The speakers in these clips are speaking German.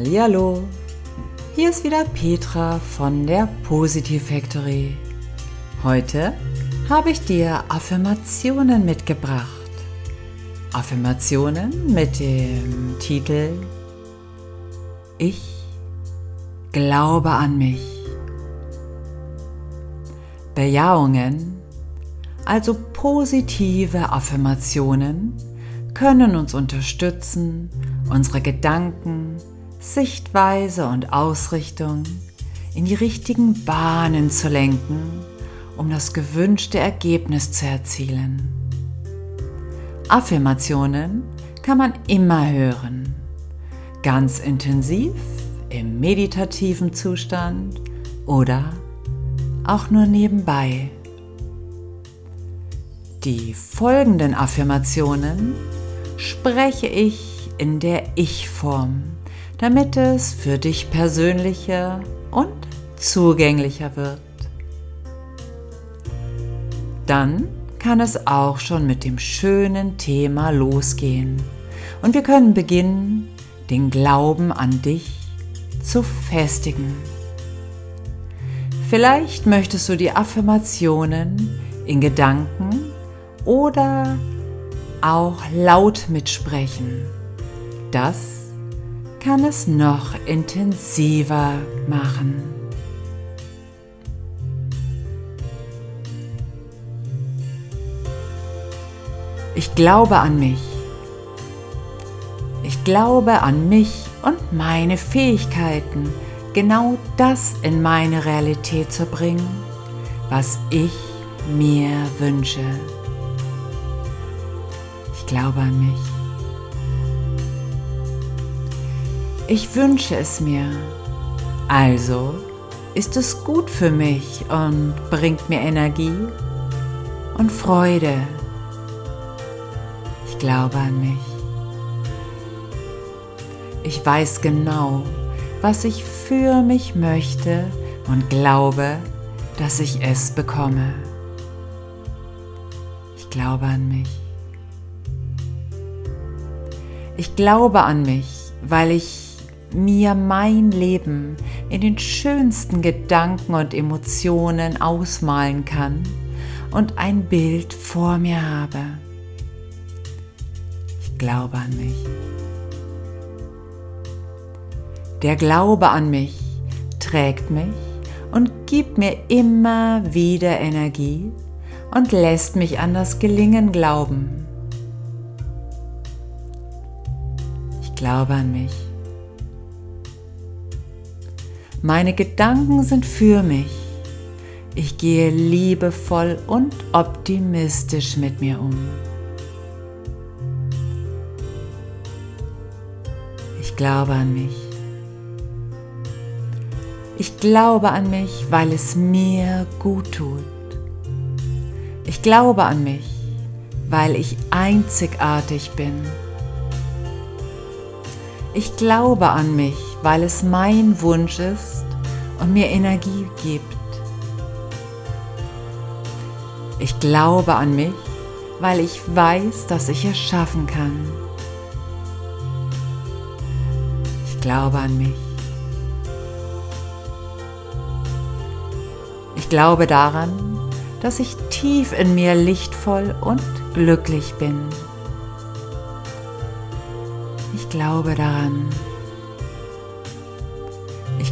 Hallo, hier ist wieder Petra von der Positive Factory. Heute habe ich dir Affirmationen mitgebracht. Affirmationen mit dem Titel Ich glaube an mich. Bejahungen, also positive Affirmationen, können uns unterstützen, unsere Gedanken, Sichtweise und Ausrichtung in die richtigen Bahnen zu lenken, um das gewünschte Ergebnis zu erzielen. Affirmationen kann man immer hören, ganz intensiv im meditativen Zustand oder auch nur nebenbei. Die folgenden Affirmationen spreche ich in der Ich-Form, damit es für dich persönlicher und zugänglicher wird. Dann kann es auch schon mit dem schönen Thema losgehen und wir können beginnen, den Glauben an dich zu festigen. Vielleicht möchtest du die Affirmationen in Gedanken oder auch laut mitsprechen. Das kann es noch intensiver machen. Ich glaube an mich. Ich glaube an mich und meine Fähigkeiten, genau das in meine Realität zu bringen, was ich mir wünsche glaube an mich. Ich wünsche es mir. Also ist es gut für mich und bringt mir Energie und Freude. Ich glaube an mich. Ich weiß genau, was ich für mich möchte und glaube, dass ich es bekomme. Ich glaube an mich. Ich glaube an mich, weil ich mir mein Leben in den schönsten Gedanken und Emotionen ausmalen kann und ein Bild vor mir habe. Ich glaube an mich. Der Glaube an mich trägt mich und gibt mir immer wieder Energie und lässt mich an das Gelingen glauben. glaube an mich. Meine Gedanken sind für mich. Ich gehe liebevoll und optimistisch mit mir um. Ich glaube an mich. Ich glaube an mich, weil es mir gut tut. Ich glaube an mich, weil ich einzigartig bin. Ich glaube an mich, weil es mein Wunsch ist und mir Energie gibt. Ich glaube an mich, weil ich weiß, dass ich es schaffen kann. Ich glaube an mich. Ich glaube daran, dass ich tief in mir lichtvoll und glücklich bin. Ich glaube daran.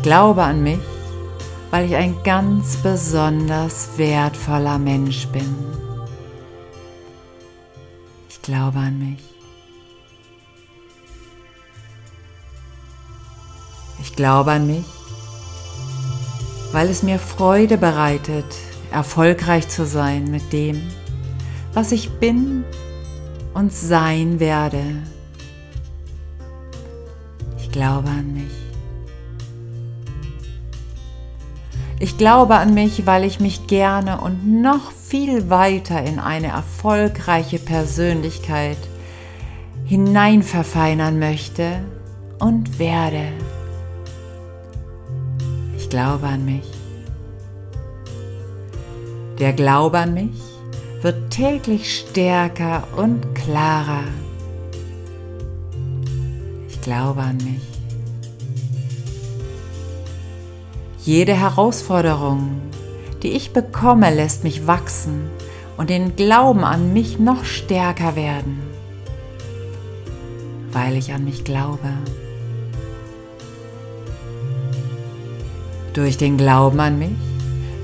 Ich glaube an mich, weil ich ein ganz besonders wertvoller Mensch bin. Ich glaube an mich. Ich glaube an mich, weil es mir Freude bereitet, erfolgreich zu sein mit dem, was ich bin und sein werde glaube an mich. Ich glaube an mich, weil ich mich gerne und noch viel weiter in eine erfolgreiche Persönlichkeit hineinverfeinern möchte und werde. Ich glaube an mich. Der Glaube an mich wird täglich stärker und klarer glaube an mich. Jede Herausforderung, die ich bekomme, lässt mich wachsen und den Glauben an mich noch stärker werden, weil ich an mich glaube. Durch den Glauben an mich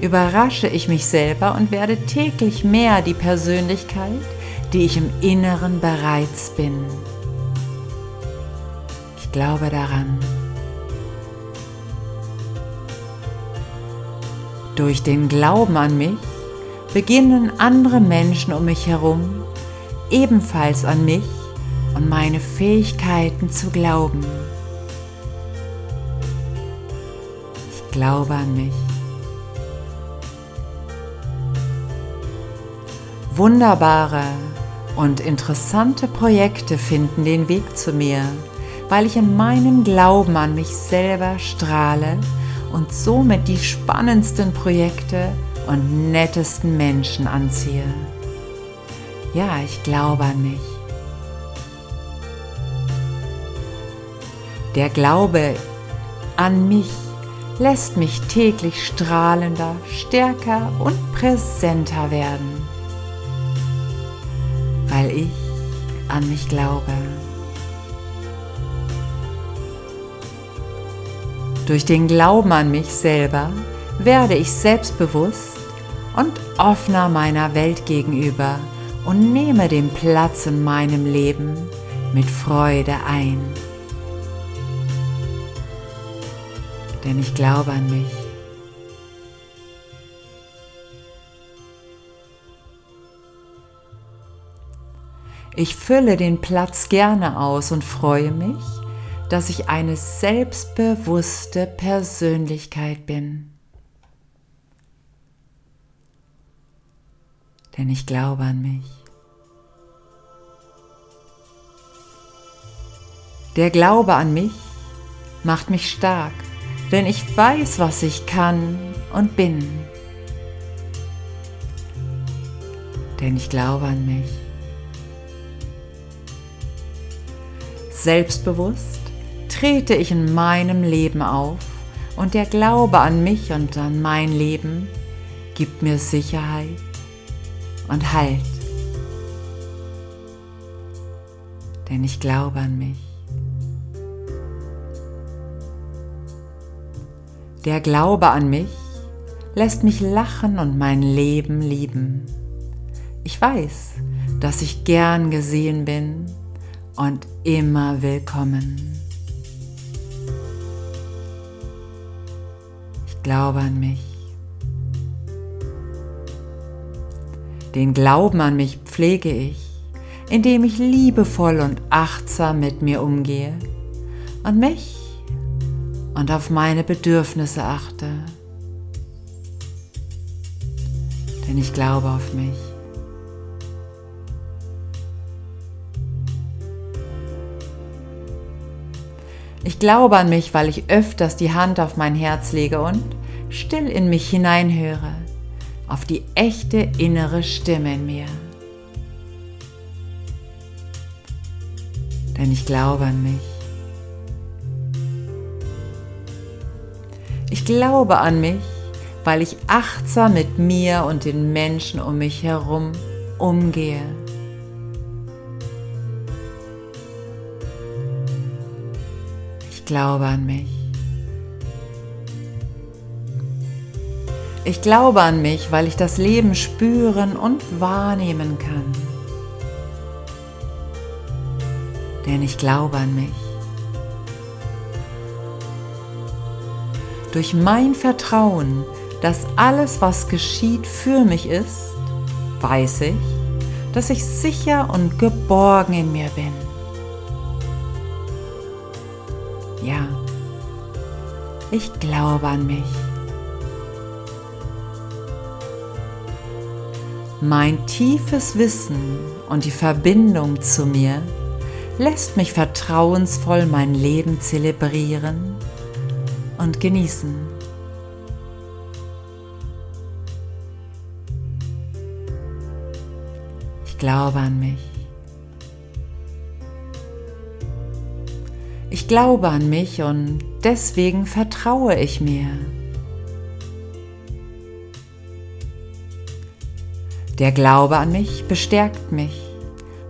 überrasche ich mich selber und werde täglich mehr die Persönlichkeit, die ich im Inneren bereits bin. Ich glaube daran. Durch den Glauben an mich beginnen andere Menschen um mich herum ebenfalls an mich und meine Fähigkeiten zu glauben. Ich glaube an mich. Wunderbare und interessante Projekte finden den Weg zu mir, weil ich in meinem Glauben an mich selber strahle und somit die spannendsten Projekte und nettesten Menschen anziehe. Ja, ich glaube an mich. Der Glaube an mich lässt mich täglich strahlender, stärker und präsenter werden, weil ich an mich glaube. Durch den Glauben an mich selber werde ich selbstbewusst und offener meiner Welt gegenüber und nehme den Platz in meinem Leben mit Freude ein. Denn ich glaube an mich. Ich fülle den Platz gerne aus und freue mich, dass ich eine selbstbewusste Persönlichkeit bin. Denn ich glaube an mich. Der Glaube an mich macht mich stark, denn ich weiß, was ich kann und bin. Denn ich glaube an mich. Selbstbewusst trete ich in meinem Leben auf und der Glaube an mich und an mein Leben gibt mir Sicherheit und Halt. Denn ich glaube an mich. Der Glaube an mich lässt mich lachen und mein Leben lieben. Ich weiß, dass ich gern gesehen bin und immer willkommen. Glaube an mich. Den Glauben an mich pflege ich, indem ich liebevoll und achtsam mit mir umgehe und mich und auf meine Bedürfnisse achte. Denn ich glaube auf mich. Ich glaube an mich, weil ich öfters die Hand auf mein Herz lege und still in mich hineinhöre, auf die echte innere Stimme in mir. Denn ich glaube an mich. Ich glaube an mich, weil ich achtsam mit mir und den Menschen um mich herum umgehe. glaube an mich. Ich glaube an mich, weil ich das Leben spüren und wahrnehmen kann. Denn ich glaube an mich. Durch mein Vertrauen, dass alles, was geschieht, für mich ist, weiß ich, dass ich sicher und geborgen in mir bin. Ja, ich glaube an mich. Mein tiefes Wissen und die Verbindung zu mir lässt mich vertrauensvoll mein Leben zelebrieren und genießen. Ich glaube an mich. Ich glaube an mich und deswegen vertraue ich mir. Der Glaube an mich bestärkt mich,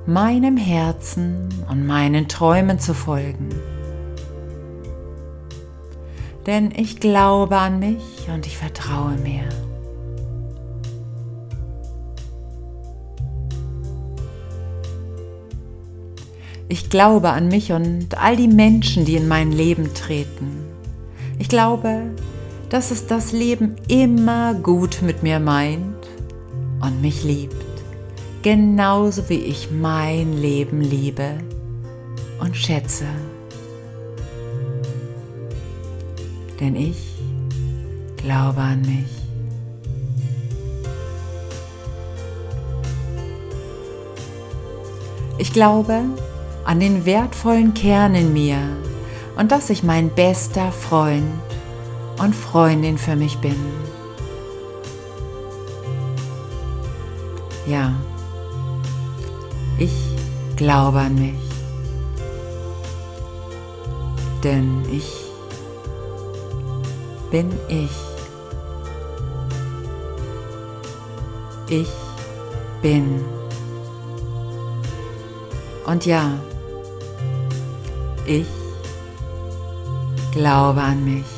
meinem Herzen und meinen Träumen zu folgen. Denn ich glaube an mich und ich vertraue mir. Ich glaube an mich und all die Menschen, die in mein Leben treten. Ich glaube, dass es das Leben immer gut mit mir meint und mich liebt, genauso wie ich mein Leben liebe und schätze. Denn ich glaube an mich. Ich glaube, an den wertvollen Kern in mir und dass ich mein bester Freund und Freundin für mich bin. Ja, ich glaube an mich, denn ich bin ich. Ich bin. Und ja, ich glaube an mich.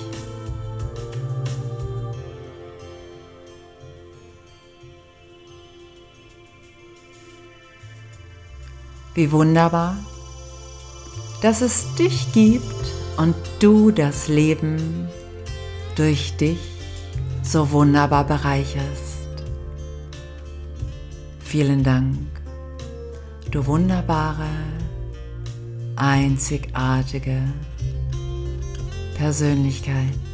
Wie wunderbar, dass es dich gibt und du das Leben durch dich so wunderbar bereicherst. Vielen Dank, du wunderbare einzigartige Persönlichkeit.